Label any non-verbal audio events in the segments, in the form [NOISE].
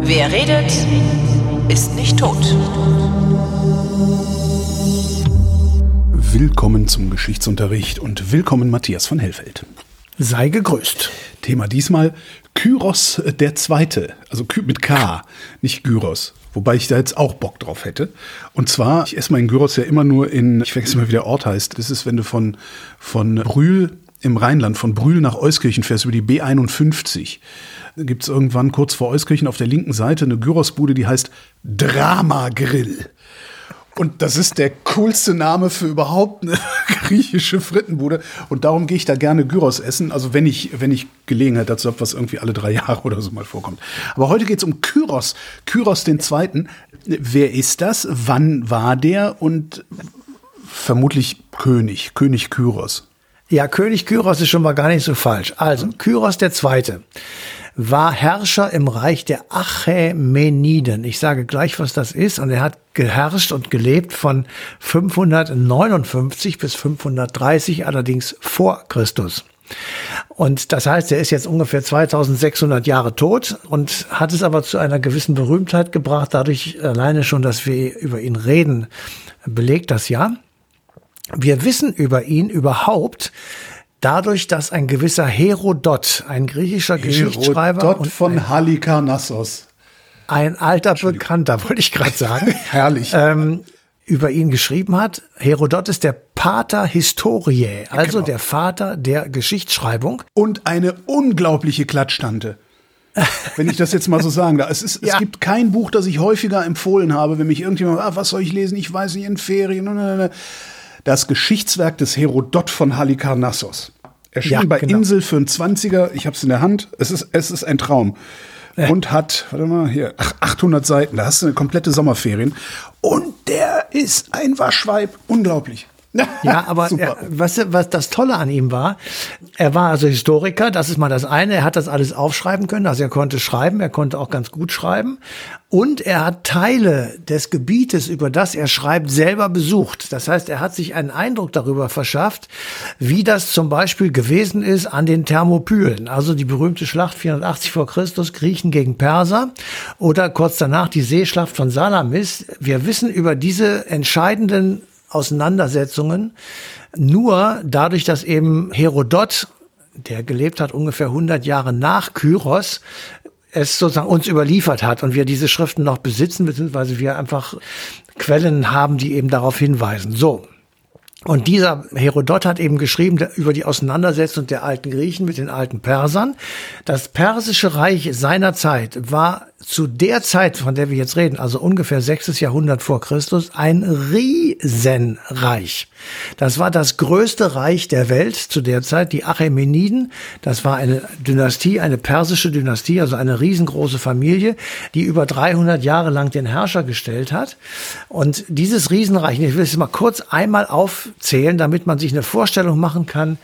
Wer redet, ist nicht tot. Willkommen zum Geschichtsunterricht und willkommen Matthias von Hellfeld. Sei gegrüßt. Thema diesmal Kyros der Zweite, also mit K, nicht Gyros. Wobei ich da jetzt auch Bock drauf hätte. Und zwar, ich esse meinen Gyros ja immer nur in, ich vergesse mal, wie der Ort heißt. Das ist, wenn du von, von Brühl im Rheinland, von Brühl nach Euskirchen fährst, über die B51. Da gibt es irgendwann kurz vor Euskirchen auf der linken Seite eine Gyrosbude, die heißt Drama Grill. Und das ist der coolste Name für überhaupt eine [LAUGHS] griechische Frittenbude. Und darum gehe ich da gerne Gyros essen. Also wenn ich, wenn ich Gelegenheit dazu habe, was irgendwie alle drei Jahre oder so mal vorkommt. Aber heute geht es um Kyros. Kyros den Zweiten. Wer ist das? Wann war der? Und vermutlich König, König Kyros. Ja, König Kyros ist schon mal gar nicht so falsch. Also, Kyros der Zweite war Herrscher im Reich der Achämeniden. Ich sage gleich, was das ist. Und er hat geherrscht und gelebt von 559 bis 530, allerdings vor Christus. Und das heißt, er ist jetzt ungefähr 2600 Jahre tot und hat es aber zu einer gewissen Berühmtheit gebracht. Dadurch alleine schon, dass wir über ihn reden, belegt das ja. Wir wissen über ihn überhaupt, dadurch, dass ein gewisser Herodot, ein griechischer Herodot Geschichtsschreiber Herodot von Halikarnassos, ein alter Bekannter, wollte ich gerade sagen, [LAUGHS] herrlich, ähm, über ihn geschrieben hat. Herodot ist der Pater Historiae, also genau. der Vater der Geschichtsschreibung. Und eine unglaubliche Klatschtante. wenn ich das jetzt mal so [LAUGHS] sagen darf. Es, ist, ja. es gibt kein Buch, das ich häufiger empfohlen habe, wenn mich irgendjemand, ah, was soll ich lesen? Ich weiß nicht, in Ferien das Geschichtswerk des Herodot von Halikarnassos. Erschien ja, bei genau. Insel für einen 20er. Ich habe es in der Hand. Es ist, es ist ein Traum. Äh. Und hat, warte mal, hier, 800 Seiten. Da hast du eine komplette Sommerferien. Und der ist ein Waschweib. Unglaublich. [LAUGHS] Ja, aber er, was, was das Tolle an ihm war, er war also Historiker, das ist mal das eine, er hat das alles aufschreiben können, also er konnte schreiben, er konnte auch ganz gut schreiben. Und er hat Teile des Gebietes, über das er schreibt, selber besucht. Das heißt, er hat sich einen Eindruck darüber verschafft, wie das zum Beispiel gewesen ist an den Thermopylen, also die berühmte Schlacht 480 vor Christus, Griechen gegen Perser oder kurz danach die Seeschlacht von Salamis. Wir wissen über diese entscheidenden Auseinandersetzungen nur dadurch, dass eben Herodot, der gelebt hat ungefähr 100 Jahre nach Kyros, es sozusagen uns überliefert hat und wir diese Schriften noch besitzen, beziehungsweise wir einfach Quellen haben, die eben darauf hinweisen. So. Und dieser Herodot hat eben geschrieben über die Auseinandersetzung der alten Griechen mit den alten Persern. Das persische Reich seiner Zeit war zu der Zeit, von der wir jetzt reden, also ungefähr sechstes Jahrhundert vor Christus, ein Riesenreich. Das war das größte Reich der Welt zu der Zeit, die Achämeniden. Das war eine Dynastie, eine persische Dynastie, also eine riesengroße Familie, die über 300 Jahre lang den Herrscher gestellt hat. Und dieses Riesenreich, ich will es mal kurz einmal aufzählen, damit man sich eine Vorstellung machen kann,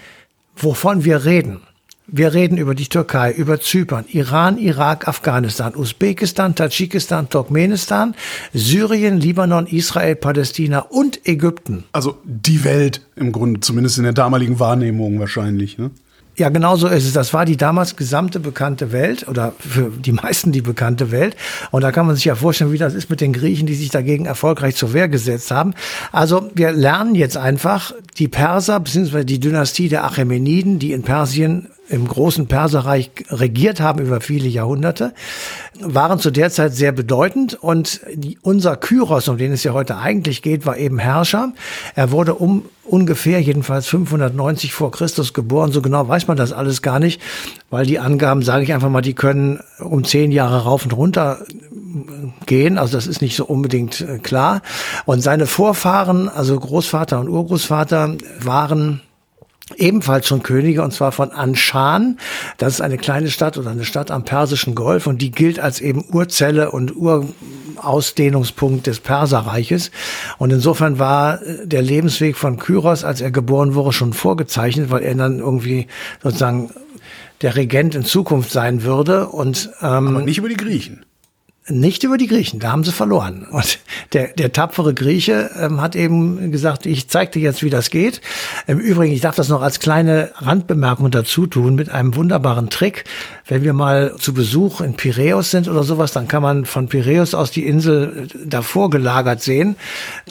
wovon wir reden. Wir reden über die Türkei, über Zypern, Iran, Irak, Afghanistan, Usbekistan, Tadschikistan, Turkmenistan, Syrien, Libanon, Israel, Palästina und Ägypten. Also die Welt im Grunde, zumindest in der damaligen Wahrnehmung wahrscheinlich. Ne? Ja, genau so ist es. Das war die damals gesamte bekannte Welt oder für die meisten die bekannte Welt. Und da kann man sich ja vorstellen, wie das ist mit den Griechen, die sich dagegen erfolgreich zur Wehr gesetzt haben. Also wir lernen jetzt einfach die Perser bzw. die Dynastie der Achämeniden, die in Persien im großen Perserreich regiert haben über viele Jahrhunderte, waren zu der Zeit sehr bedeutend und unser Kyros, um den es ja heute eigentlich geht, war eben Herrscher. Er wurde um ungefähr jedenfalls 590 vor Christus geboren. So genau weiß man das alles gar nicht, weil die Angaben, sage ich einfach mal, die können um zehn Jahre rauf und runter gehen. Also das ist nicht so unbedingt äh, klar. Und seine Vorfahren, also Großvater und Urgroßvater, waren ebenfalls schon Könige, und zwar von Anshan. Das ist eine kleine Stadt oder eine Stadt am Persischen Golf und die gilt als eben Urzelle und Urausdehnungspunkt des Perserreiches. Und insofern war äh, der Lebensweg von Kyros, als er geboren wurde, schon vorgezeichnet, weil er dann irgendwie sozusagen der Regent in Zukunft sein würde. Und, ähm, Aber nicht über die Griechen. Nicht über die Griechen, da haben sie verloren. Und der, der tapfere Grieche ähm, hat eben gesagt, ich zeig dir jetzt, wie das geht. Im Übrigen, ich darf das noch als kleine Randbemerkung dazu tun, mit einem wunderbaren Trick. Wenn wir mal zu Besuch in Piräus sind oder sowas, dann kann man von Piräus aus die Insel äh, davor gelagert sehen.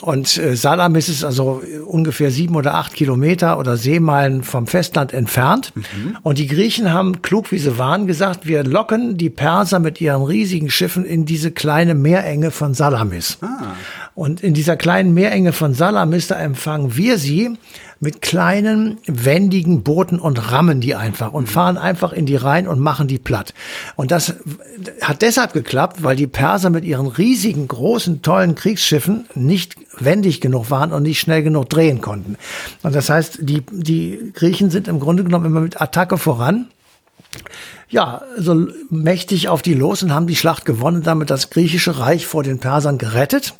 Und äh, Salamis ist also ungefähr sieben oder acht Kilometer oder Seemeilen vom Festland entfernt. Mhm. Und die Griechen haben, klug wie sie waren, gesagt, wir locken die Perser mit ihren riesigen Schiffen in diese kleine Meerenge von Salamis. Ah. Und in dieser kleinen Meerenge von Salamis, da empfangen wir sie mit kleinen, wendigen Booten und rammen die einfach und fahren einfach in die Rhein und machen die platt. Und das hat deshalb geklappt, weil die Perser mit ihren riesigen, großen, tollen Kriegsschiffen nicht wendig genug waren und nicht schnell genug drehen konnten. Und das heißt, die, die Griechen sind im Grunde genommen immer mit Attacke voran ja, so mächtig auf die los und haben die Schlacht gewonnen, damit das griechische Reich vor den Persern gerettet.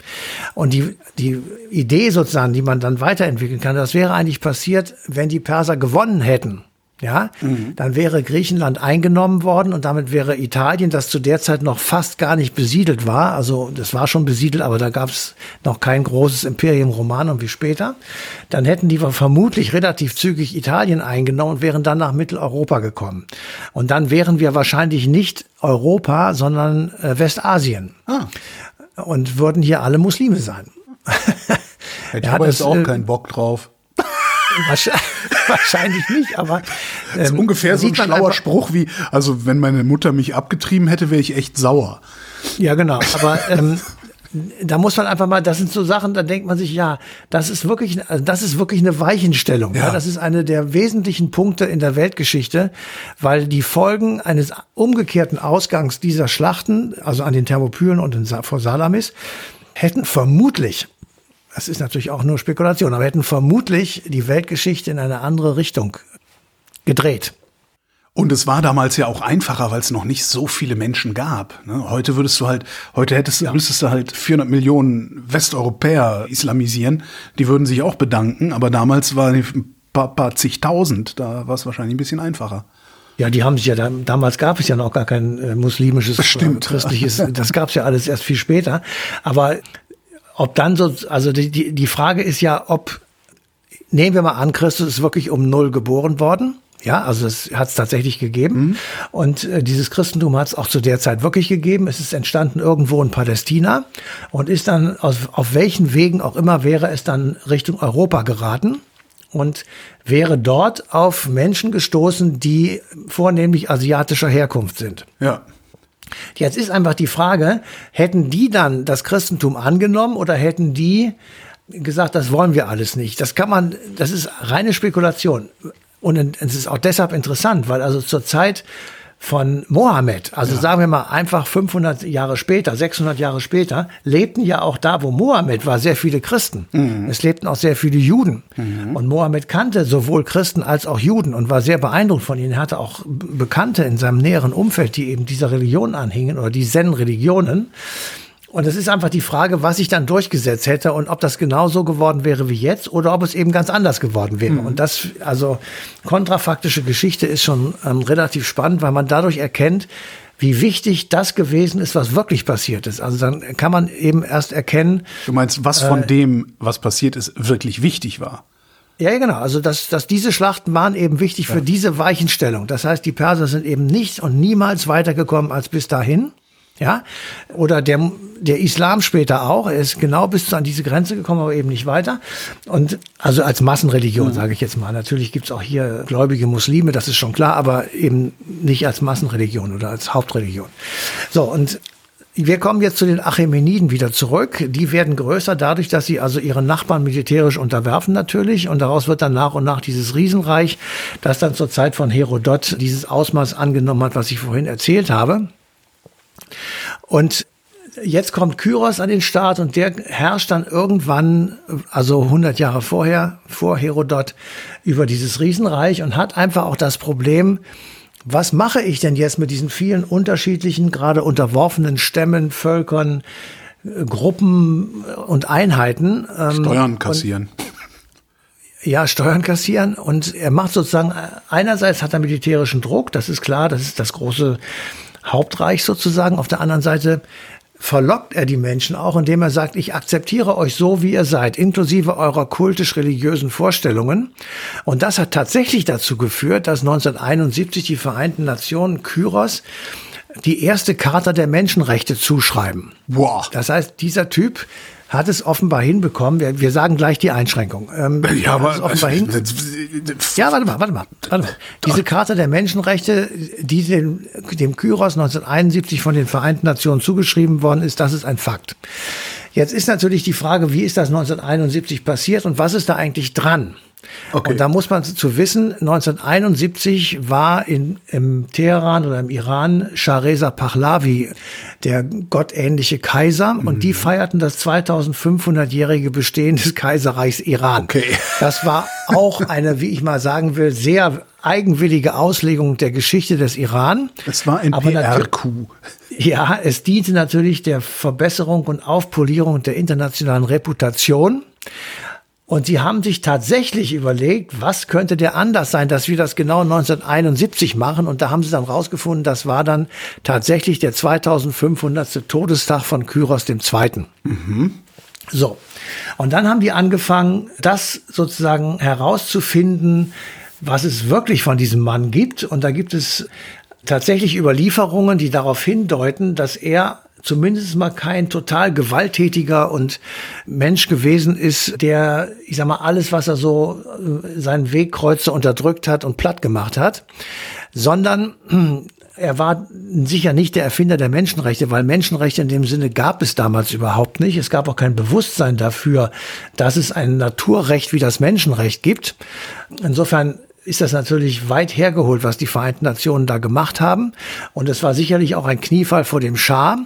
Und die, die Idee sozusagen, die man dann weiterentwickeln kann, das wäre eigentlich passiert, wenn die Perser gewonnen hätten ja, mhm. dann wäre Griechenland eingenommen worden und damit wäre Italien, das zu der Zeit noch fast gar nicht besiedelt war, also das war schon besiedelt, aber da gab es noch kein großes Imperium Romanum wie später, dann hätten die vermutlich relativ zügig Italien eingenommen und wären dann nach Mitteleuropa gekommen. Und dann wären wir wahrscheinlich nicht Europa, sondern äh, Westasien. Ah. Und würden hier alle Muslime sein. Hätte [LAUGHS] ich aber jetzt auch äh, keinen Bock drauf. [LAUGHS] Wahrscheinlich nicht, aber. Ähm, das ist ähm, ungefähr so ein schlauer Spruch wie, also wenn meine Mutter mich abgetrieben hätte, wäre ich echt sauer. Ja, genau. Aber ähm, da muss man einfach mal, das sind so Sachen, da denkt man sich, ja, das ist wirklich, also das ist wirklich eine Weichenstellung. Ja. ja. Das ist eine der wesentlichen Punkte in der Weltgeschichte, weil die Folgen eines umgekehrten Ausgangs dieser Schlachten, also an den Thermopylen und in, vor Salamis, hätten vermutlich das ist natürlich auch nur Spekulation, aber hätten vermutlich die Weltgeschichte in eine andere Richtung gedreht. Und es war damals ja auch einfacher, weil es noch nicht so viele Menschen gab. Ne? Heute würdest du halt, heute hättest, ja. müsstest du halt 400 Millionen Westeuropäer islamisieren. Die würden sich auch bedanken, aber damals war ein paar, paar zigtausend. Da war es wahrscheinlich ein bisschen einfacher. Ja, die haben sich ja damals gab es ja noch gar kein äh, muslimisches, Stimmt. Christliches, das gab es ja alles erst viel später. Aber ob dann so, also die, die, die Frage ist ja, ob, nehmen wir mal an, Christus ist wirklich um Null geboren worden. Ja, also es hat es tatsächlich gegeben. Mhm. Und äh, dieses Christentum hat es auch zu der Zeit wirklich gegeben. Es ist entstanden irgendwo in Palästina und ist dann aus, auf welchen Wegen auch immer wäre es dann Richtung Europa geraten und wäre dort auf Menschen gestoßen, die vornehmlich asiatischer Herkunft sind. Ja. Jetzt ist einfach die Frage, hätten die dann das Christentum angenommen oder hätten die gesagt, das wollen wir alles nicht? Das kann man, das ist reine Spekulation. Und es ist auch deshalb interessant, weil also zur Zeit von Mohammed, also ja. sagen wir mal einfach 500 Jahre später, 600 Jahre später, lebten ja auch da, wo Mohammed war, sehr viele Christen. Mhm. Es lebten auch sehr viele Juden. Mhm. Und Mohammed kannte sowohl Christen als auch Juden und war sehr beeindruckt von ihnen. Er hatte auch Bekannte in seinem näheren Umfeld, die eben dieser Religion anhingen oder die Zen-Religionen. Und es ist einfach die Frage, was sich dann durchgesetzt hätte und ob das genau so geworden wäre wie jetzt oder ob es eben ganz anders geworden wäre. Mhm. Und das, also kontrafaktische Geschichte ist schon ähm, relativ spannend, weil man dadurch erkennt, wie wichtig das gewesen ist, was wirklich passiert ist. Also dann kann man eben erst erkennen. Du meinst, was von äh, dem, was passiert ist, wirklich wichtig war? Ja, genau. Also, dass, dass diese Schlachten waren eben wichtig ja. für diese Weichenstellung. Das heißt, die Perser sind eben nicht und niemals weitergekommen als bis dahin. Ja, oder der, der Islam später auch. Er ist genau bis an diese Grenze gekommen, aber eben nicht weiter. Und also als Massenreligion, mhm. sage ich jetzt mal. Natürlich gibt's auch hier gläubige Muslime, das ist schon klar, aber eben nicht als Massenreligion oder als Hauptreligion. So, und wir kommen jetzt zu den Achämeniden wieder zurück. Die werden größer dadurch, dass sie also ihre Nachbarn militärisch unterwerfen natürlich. Und daraus wird dann nach und nach dieses Riesenreich, das dann zur Zeit von Herodot dieses Ausmaß angenommen hat, was ich vorhin erzählt habe. Und jetzt kommt Kyros an den Start und der herrscht dann irgendwann, also 100 Jahre vorher, vor Herodot, über dieses Riesenreich und hat einfach auch das Problem, was mache ich denn jetzt mit diesen vielen unterschiedlichen, gerade unterworfenen Stämmen, Völkern, Gruppen und Einheiten? Ähm, Steuern kassieren. Und, ja, Steuern kassieren und er macht sozusagen, einerseits hat er militärischen Druck, das ist klar, das ist das große Hauptreich sozusagen. Auf der anderen Seite verlockt er die Menschen auch, indem er sagt, ich akzeptiere euch so, wie ihr seid, inklusive eurer kultisch-religiösen Vorstellungen. Und das hat tatsächlich dazu geführt, dass 1971 die Vereinten Nationen Kyros die erste Charta der Menschenrechte zuschreiben. Wow. Das heißt, dieser Typ hat es offenbar hinbekommen. Wir, wir sagen gleich die Einschränkung. Ähm, ja, aber offenbar hin [LAUGHS] ja, warte mal, warte mal, warte mal. Diese Charta der Menschenrechte, die dem, dem Kyros 1971 von den Vereinten Nationen zugeschrieben worden ist, das ist ein Fakt. Jetzt ist natürlich die Frage, wie ist das 1971 passiert und was ist da eigentlich dran? Okay. Und da muss man zu wissen, 1971 war in, im Teheran oder im Iran Shah Reza Pahlavi, der gottähnliche Kaiser, mhm. und die feierten das 2500-jährige Bestehen des Kaiserreichs Iran. Okay. Das war auch eine, wie ich mal sagen will, sehr eigenwillige Auslegung der Geschichte des Iran. Es war ein PR-Coup. Ja, es diente natürlich der Verbesserung und Aufpolierung der internationalen Reputation. Und sie haben sich tatsächlich überlegt, was könnte der anders sein, dass wir das genau 1971 machen. Und da haben sie dann rausgefunden, das war dann tatsächlich der 2500. Todestag von Kyros II. Mhm. So. Und dann haben die angefangen, das sozusagen herauszufinden, was es wirklich von diesem Mann gibt. Und da gibt es tatsächlich Überlieferungen, die darauf hindeuten, dass er zumindest mal kein total gewalttätiger und Mensch gewesen ist, der, ich sag mal, alles, was er so äh, seinen Wegkreuzer unterdrückt hat und platt gemacht hat, sondern [CLEARS THROAT] er war sicher nicht der Erfinder der Menschenrechte, weil Menschenrechte in dem Sinne gab es damals überhaupt nicht. Es gab auch kein Bewusstsein dafür, dass es ein Naturrecht wie das Menschenrecht gibt. Insofern ist das natürlich weit hergeholt, was die Vereinten Nationen da gemacht haben. Und es war sicherlich auch ein Kniefall vor dem Schah,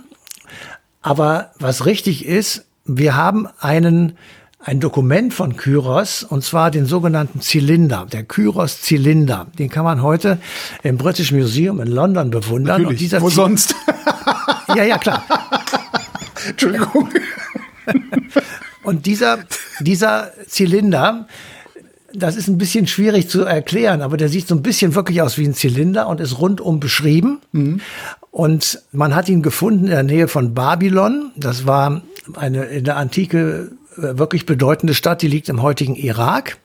aber was richtig ist, wir haben einen ein Dokument von Kyros, und zwar den sogenannten Zylinder, der Kyros-Zylinder. Den kann man heute im British Museum in London bewundern. Natürlich. Wo Zy sonst? [LAUGHS] ja, ja, klar. [LAUGHS] Entschuldigung. und dieser, dieser Zylinder, das ist ein bisschen schwierig zu erklären, aber der sieht so ein bisschen wirklich aus wie ein Zylinder und ist rundum beschrieben. Mhm. Und man hat ihn gefunden in der Nähe von Babylon. Das war eine in der Antike äh, wirklich bedeutende Stadt, die liegt im heutigen Irak.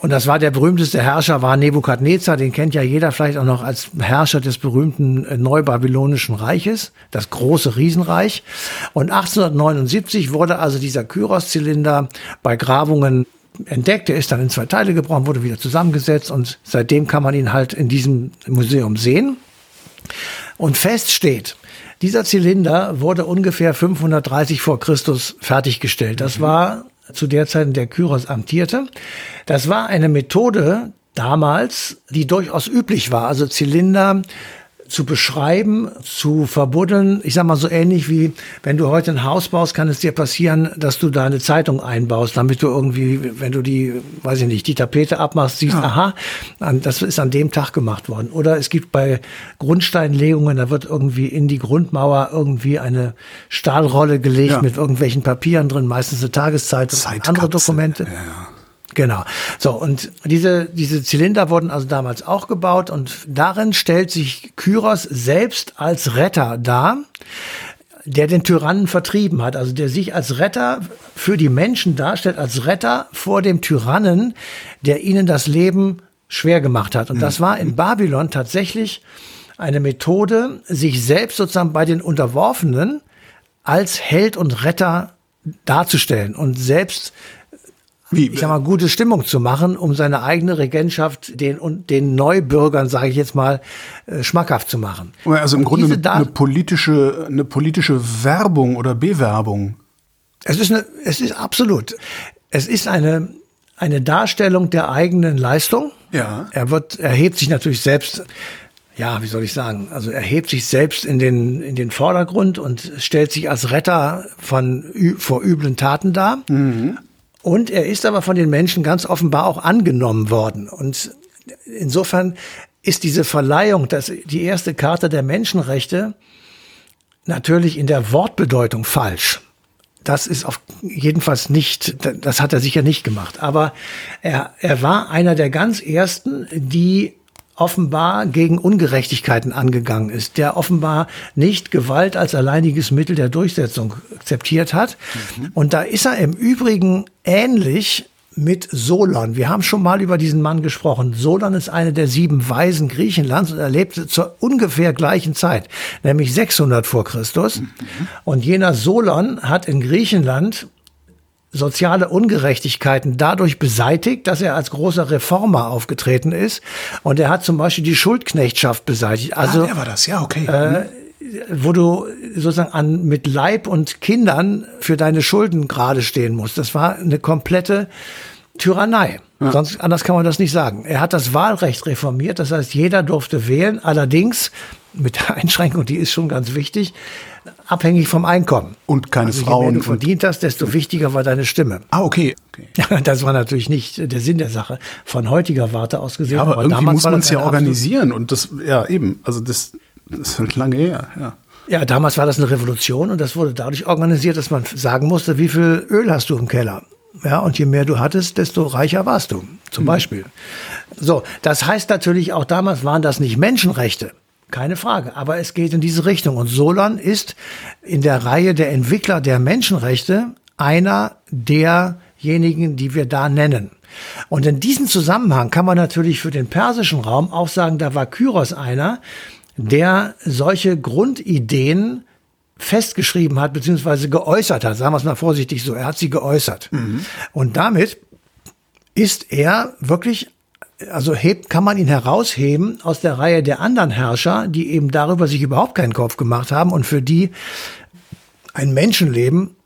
Und das war der berühmteste Herrscher, war Nebukadnezar, den kennt ja jeder vielleicht auch noch als Herrscher des berühmten äh, Neubabylonischen Reiches, das große Riesenreich. Und 1879 wurde also dieser Kyros-Zylinder bei Grabungen entdeckt. Er ist dann in zwei Teile gebrochen, wurde wieder zusammengesetzt und seitdem kann man ihn halt in diesem Museum sehen. Und fest steht, dieser Zylinder wurde ungefähr 530 vor Christus fertiggestellt. Das mhm. war zu der Zeit, in der Kyros amtierte. Das war eine Methode damals, die durchaus üblich war. Also Zylinder zu beschreiben, zu verbuddeln. Ich sag mal so ähnlich wie, wenn du heute ein Haus baust, kann es dir passieren, dass du da eine Zeitung einbaust, damit du irgendwie, wenn du die, weiß ich nicht, die Tapete abmachst, siehst, ja. aha, das ist an dem Tag gemacht worden. Oder es gibt bei Grundsteinlegungen, da wird irgendwie in die Grundmauer irgendwie eine Stahlrolle gelegt ja. mit irgendwelchen Papieren drin, meistens eine Tageszeitung, andere Dokumente. Ja. Genau. So, und diese, diese Zylinder wurden also damals auch gebaut und darin stellt sich Kyros selbst als Retter dar, der den Tyrannen vertrieben hat, also der sich als Retter für die Menschen darstellt, als Retter vor dem Tyrannen, der ihnen das Leben schwer gemacht hat. Und das war in Babylon tatsächlich eine Methode, sich selbst sozusagen bei den Unterworfenen als Held und Retter darzustellen und selbst wie, ich sag mal, gute Stimmung zu machen, um seine eigene Regentschaft den, und den Neubürgern, sage ich jetzt mal, äh, schmackhaft zu machen. Also im Grunde eine, eine, politische, eine politische Werbung oder Bewerbung. Es ist, eine, es ist absolut. Es ist eine, eine Darstellung der eigenen Leistung. Ja. Er wird, er hebt sich natürlich selbst ja, wie soll ich sagen, also er hebt sich selbst in den, in den Vordergrund und stellt sich als Retter von, vor üblen Taten dar. Mhm. Und er ist aber von den Menschen ganz offenbar auch angenommen worden. Und insofern ist diese Verleihung, dass die erste Karte der Menschenrechte natürlich in der Wortbedeutung falsch. Das ist auf jedenfalls nicht, das hat er sicher nicht gemacht. Aber er, er war einer der ganz ersten, die offenbar gegen Ungerechtigkeiten angegangen ist, der offenbar nicht Gewalt als alleiniges Mittel der Durchsetzung akzeptiert hat. Mhm. Und da ist er im Übrigen ähnlich mit Solon. Wir haben schon mal über diesen Mann gesprochen. Solon ist eine der sieben Weisen Griechenlands und er lebte zur ungefähr gleichen Zeit, nämlich 600 vor Christus. Mhm. Und jener Solon hat in Griechenland soziale Ungerechtigkeiten dadurch beseitigt, dass er als großer Reformer aufgetreten ist. Und er hat zum Beispiel die Schuldknechtschaft beseitigt. Also, ah, er war das, ja, okay. Äh, wo du sozusagen an, mit Leib und Kindern für deine Schulden gerade stehen musst. Das war eine komplette Tyrannei. Ja. Sonst anders kann man das nicht sagen. Er hat das Wahlrecht reformiert, das heißt, jeder durfte wählen, allerdings mit der Einschränkung, die ist schon ganz wichtig, abhängig vom Einkommen. Und keine also, Frauen. Je mehr du verdient hast, desto wichtiger war deine Stimme. Ah, okay. okay. [LAUGHS] Das war natürlich nicht der Sinn der Sache, von heutiger Warte aus gesehen. Ja, aber, aber irgendwie muss man es ja organisieren und das, ja eben, also das, das ist lange her, ja. Ja, damals war das eine Revolution und das wurde dadurch organisiert, dass man sagen musste, wie viel Öl hast du im Keller? Ja, und je mehr du hattest, desto reicher warst du, zum mhm. Beispiel. So, das heißt natürlich auch damals waren das nicht Menschenrechte. Keine Frage. Aber es geht in diese Richtung. Und Solon ist in der Reihe der Entwickler der Menschenrechte einer derjenigen, die wir da nennen. Und in diesem Zusammenhang kann man natürlich für den persischen Raum auch sagen, da war Kyros einer, der solche Grundideen festgeschrieben hat, beziehungsweise geäußert hat. Sagen wir es mal vorsichtig so. Er hat sie geäußert. Mhm. Und damit ist er wirklich also hebt, kann man ihn herausheben aus der Reihe der anderen Herrscher, die eben darüber sich überhaupt keinen Kopf gemacht haben und für die ein Menschenleben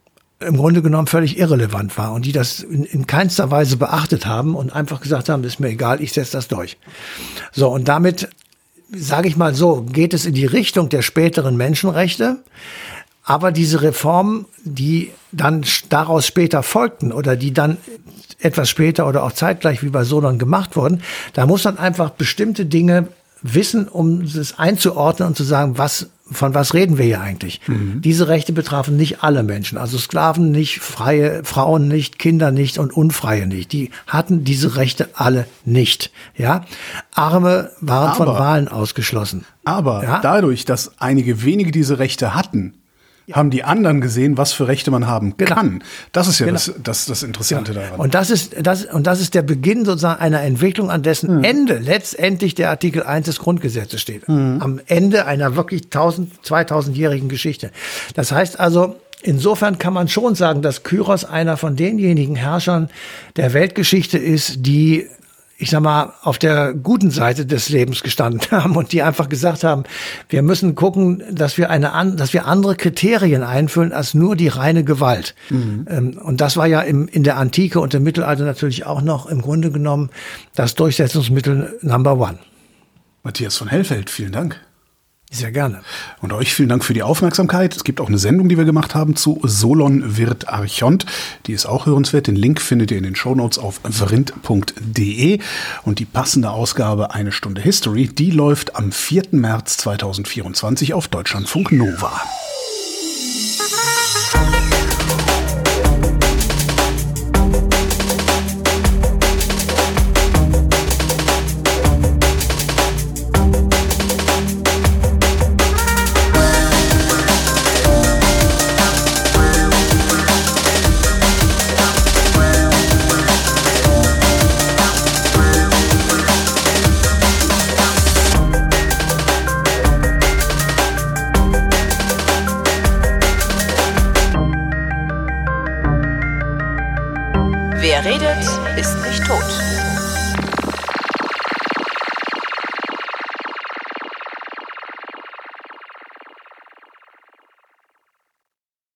im Grunde genommen völlig irrelevant war und die das in, in keinster Weise beachtet haben und einfach gesagt haben, ist mir egal, ich setze das durch. So, und damit, sage ich mal so, geht es in die Richtung der späteren Menschenrechte. Aber diese Reformen, die dann daraus später folgten oder die dann etwas später oder auch zeitgleich wie bei Solon gemacht wurden, da muss man einfach bestimmte Dinge wissen, um es einzuordnen und zu sagen, was von was reden wir hier eigentlich? Mhm. Diese Rechte betrafen nicht alle Menschen, also Sklaven nicht, freie Frauen nicht, Kinder nicht und Unfreie nicht. Die hatten diese Rechte alle nicht. Ja, Arme waren aber, von Wahlen ausgeschlossen. Aber ja? dadurch, dass einige wenige diese Rechte hatten, haben die anderen gesehen, was für Rechte man haben genau. kann. Das ist ja genau. das, das, das Interessante ja. daran. Und das ist, das, und das ist der Beginn sozusagen einer Entwicklung, an dessen mhm. Ende letztendlich der Artikel 1 des Grundgesetzes steht. Mhm. Am Ende einer wirklich 1000, 2000-jährigen Geschichte. Das heißt also, Insofern kann man schon sagen, dass Kyros einer von denjenigen Herrschern der Weltgeschichte ist, die ich sag mal, auf der guten Seite des Lebens gestanden [LAUGHS] haben und die einfach gesagt haben, wir müssen gucken, dass wir eine, dass wir andere Kriterien einfüllen als nur die reine Gewalt. Mhm. Ähm, und das war ja im, in der Antike und im Mittelalter natürlich auch noch im Grunde genommen das Durchsetzungsmittel Number One. Matthias von Hellfeld, vielen Dank. Sehr gerne. Und euch vielen Dank für die Aufmerksamkeit. Es gibt auch eine Sendung, die wir gemacht haben zu Solon wird Archont. Die ist auch hörenswert. Den Link findet ihr in den Shownotes auf vrind.de. Und die passende Ausgabe Eine Stunde History, die läuft am 4. März 2024 auf Deutschlandfunk Nova.